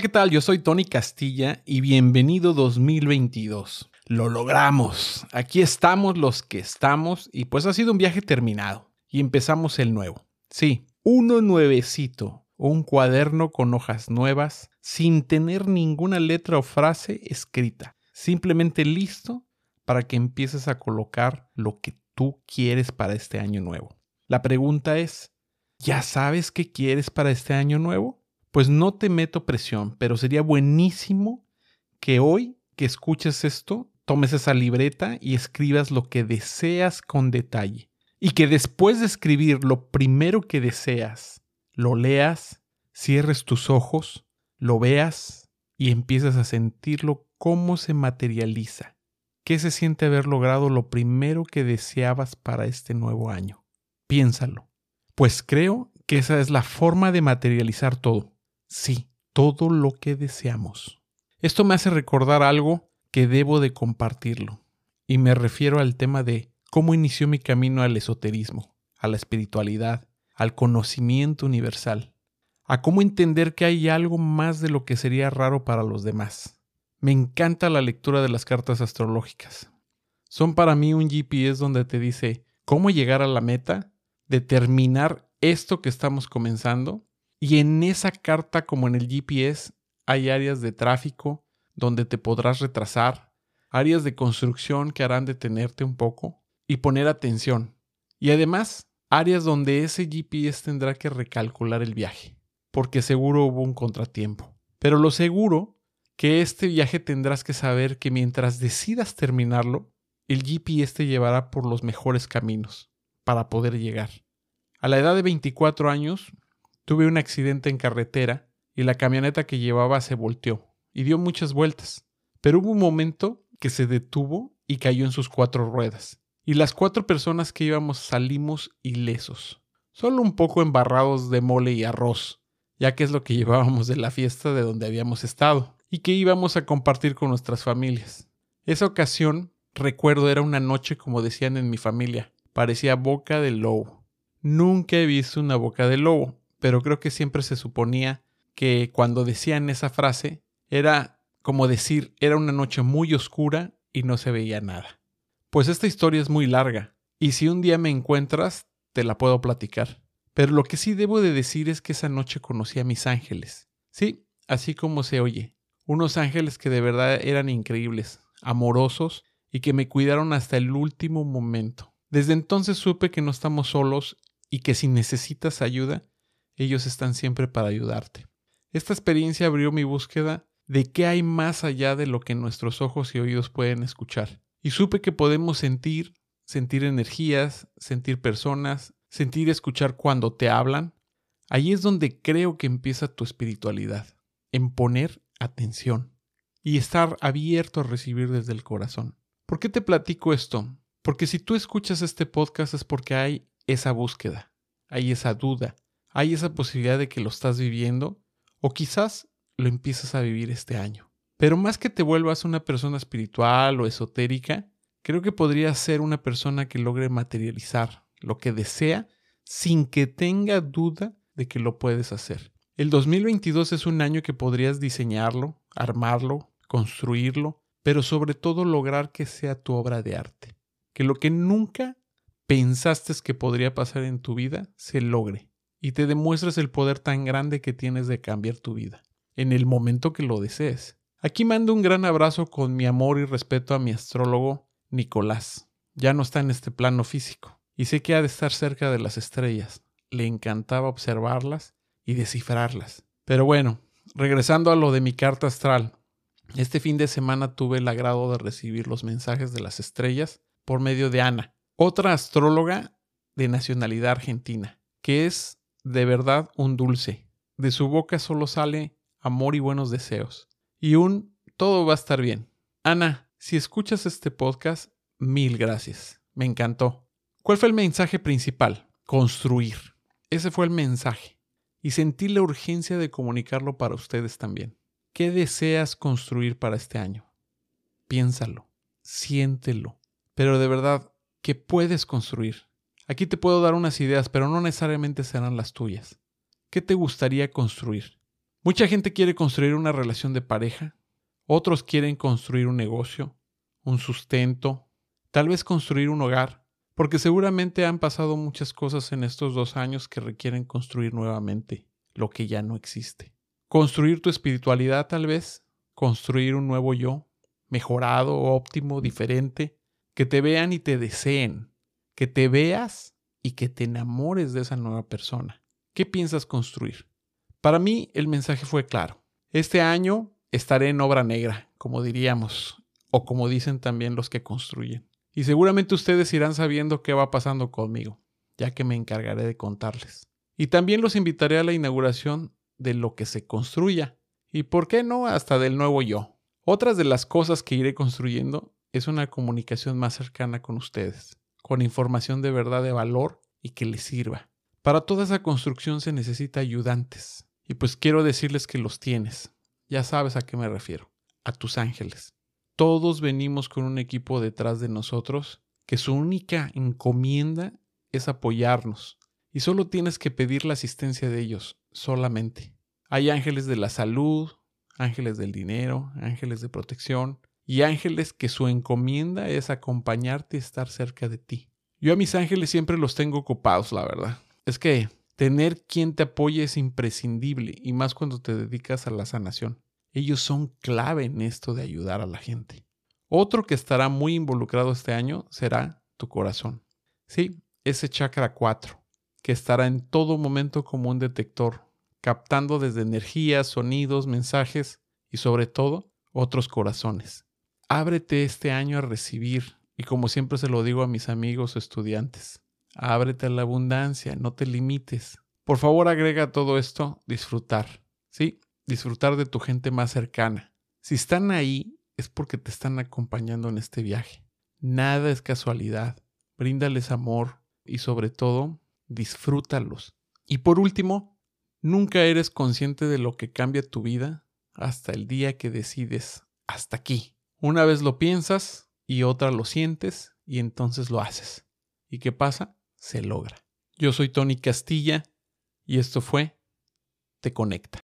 ¿qué tal? Yo soy Tony Castilla y bienvenido 2022. Lo logramos. Aquí estamos los que estamos y pues ha sido un viaje terminado y empezamos el nuevo. Sí, uno nuevecito, un cuaderno con hojas nuevas, sin tener ninguna letra o frase escrita, simplemente listo para que empieces a colocar lo que tú quieres para este año nuevo. La pregunta es, ¿ya sabes qué quieres para este año nuevo? Pues no te meto presión, pero sería buenísimo que hoy que escuches esto, tomes esa libreta y escribas lo que deseas con detalle. Y que después de escribir lo primero que deseas, lo leas, cierres tus ojos, lo veas y empieces a sentirlo cómo se materializa. ¿Qué se siente haber logrado lo primero que deseabas para este nuevo año? Piénsalo. Pues creo que esa es la forma de materializar todo. Sí, todo lo que deseamos. Esto me hace recordar algo que debo de compartirlo, y me refiero al tema de cómo inició mi camino al esoterismo, a la espiritualidad, al conocimiento universal, a cómo entender que hay algo más de lo que sería raro para los demás. Me encanta la lectura de las cartas astrológicas. Son para mí un GPS donde te dice cómo llegar a la meta, determinar esto que estamos comenzando y en esa carta, como en el GPS, hay áreas de tráfico donde te podrás retrasar, áreas de construcción que harán detenerte un poco y poner atención. Y además, áreas donde ese GPS tendrá que recalcular el viaje, porque seguro hubo un contratiempo. Pero lo seguro que este viaje tendrás que saber que mientras decidas terminarlo, el GPS te llevará por los mejores caminos para poder llegar. A la edad de 24 años Tuve un accidente en carretera y la camioneta que llevaba se volteó y dio muchas vueltas, pero hubo un momento que se detuvo y cayó en sus cuatro ruedas. Y las cuatro personas que íbamos salimos ilesos, solo un poco embarrados de mole y arroz, ya que es lo que llevábamos de la fiesta de donde habíamos estado y que íbamos a compartir con nuestras familias. Esa ocasión, recuerdo, era una noche como decían en mi familia, parecía boca de lobo. Nunca he visto una boca de lobo, pero creo que siempre se suponía que cuando decían esa frase era como decir era una noche muy oscura y no se veía nada. Pues esta historia es muy larga, y si un día me encuentras, te la puedo platicar. Pero lo que sí debo de decir es que esa noche conocí a mis ángeles. Sí, así como se oye. Unos ángeles que de verdad eran increíbles, amorosos y que me cuidaron hasta el último momento. Desde entonces supe que no estamos solos y que si necesitas ayuda, ellos están siempre para ayudarte. Esta experiencia abrió mi búsqueda de qué hay más allá de lo que nuestros ojos y oídos pueden escuchar. Y supe que podemos sentir, sentir energías, sentir personas, sentir y escuchar cuando te hablan. Ahí es donde creo que empieza tu espiritualidad, en poner atención y estar abierto a recibir desde el corazón. ¿Por qué te platico esto? Porque si tú escuchas este podcast es porque hay esa búsqueda, hay esa duda, hay esa posibilidad de que lo estás viviendo o quizás lo empiezas a vivir este año. Pero más que te vuelvas una persona espiritual o esotérica, creo que podrías ser una persona que logre materializar lo que desea sin que tenga duda de que lo puedes hacer. El 2022 es un año que podrías diseñarlo, armarlo, construirlo, pero sobre todo lograr que sea tu obra de arte. Que lo que nunca pensaste que podría pasar en tu vida se logre y te demuestres el poder tan grande que tienes de cambiar tu vida, en el momento que lo desees. Aquí mando un gran abrazo con mi amor y respeto a mi astrólogo Nicolás. Ya no está en este plano físico, y sé que ha de estar cerca de las estrellas. Le encantaba observarlas y descifrarlas. Pero bueno, regresando a lo de mi carta astral, este fin de semana tuve el agrado de recibir los mensajes de las estrellas por medio de Ana, otra astróloga de nacionalidad argentina, que es de verdad un dulce. De su boca solo sale amor y buenos deseos. Y un todo va a estar bien. Ana, si escuchas este podcast, mil gracias. Me encantó. ¿Cuál fue el mensaje principal? Construir. Ese fue el mensaje. Y sentí la urgencia de comunicarlo para ustedes también. ¿Qué deseas construir para este año? Piénsalo, siéntelo. Pero de verdad, ¿qué puedes construir? Aquí te puedo dar unas ideas, pero no necesariamente serán las tuyas. ¿Qué te gustaría construir? Mucha gente quiere construir una relación de pareja, otros quieren construir un negocio, un sustento, tal vez construir un hogar, porque seguramente han pasado muchas cosas en estos dos años que requieren construir nuevamente lo que ya no existe. Construir tu espiritualidad tal vez, construir un nuevo yo, mejorado, óptimo, diferente, que te vean y te deseen, que te veas y que te enamores de esa nueva persona. ¿Qué piensas construir? Para mí el mensaje fue claro. Este año estaré en obra negra, como diríamos, o como dicen también los que construyen. Y seguramente ustedes irán sabiendo qué va pasando conmigo, ya que me encargaré de contarles. Y también los invitaré a la inauguración de lo que se construya, y por qué no hasta del nuevo yo. Otras de las cosas que iré construyendo es una comunicación más cercana con ustedes, con información de verdad de valor y que les sirva. Para toda esa construcción se necesita ayudantes, y pues quiero decirles que los tienes. Ya sabes a qué me refiero, a tus ángeles. Todos venimos con un equipo detrás de nosotros que su única encomienda es apoyarnos, y solo tienes que pedir la asistencia de ellos, solamente. Hay ángeles de la salud, ángeles del dinero, ángeles de protección y ángeles que su encomienda es acompañarte y estar cerca de ti. Yo a mis ángeles siempre los tengo ocupados, la verdad. Es que tener quien te apoye es imprescindible y más cuando te dedicas a la sanación. Ellos son clave en esto de ayudar a la gente. Otro que estará muy involucrado este año será tu corazón. Sí, ese chakra 4, que estará en todo momento como un detector captando desde energías, sonidos, mensajes y sobre todo otros corazones. Ábrete este año a recibir y como siempre se lo digo a mis amigos o estudiantes, ábrete a la abundancia, no te limites. Por favor agrega todo esto disfrutar, ¿sí? Disfrutar de tu gente más cercana. Si están ahí es porque te están acompañando en este viaje. Nada es casualidad. Bríndales amor y sobre todo disfrútalos. Y por último, Nunca eres consciente de lo que cambia tu vida hasta el día que decides hasta aquí. Una vez lo piensas y otra lo sientes y entonces lo haces. ¿Y qué pasa? Se logra. Yo soy Tony Castilla y esto fue Te Conecta.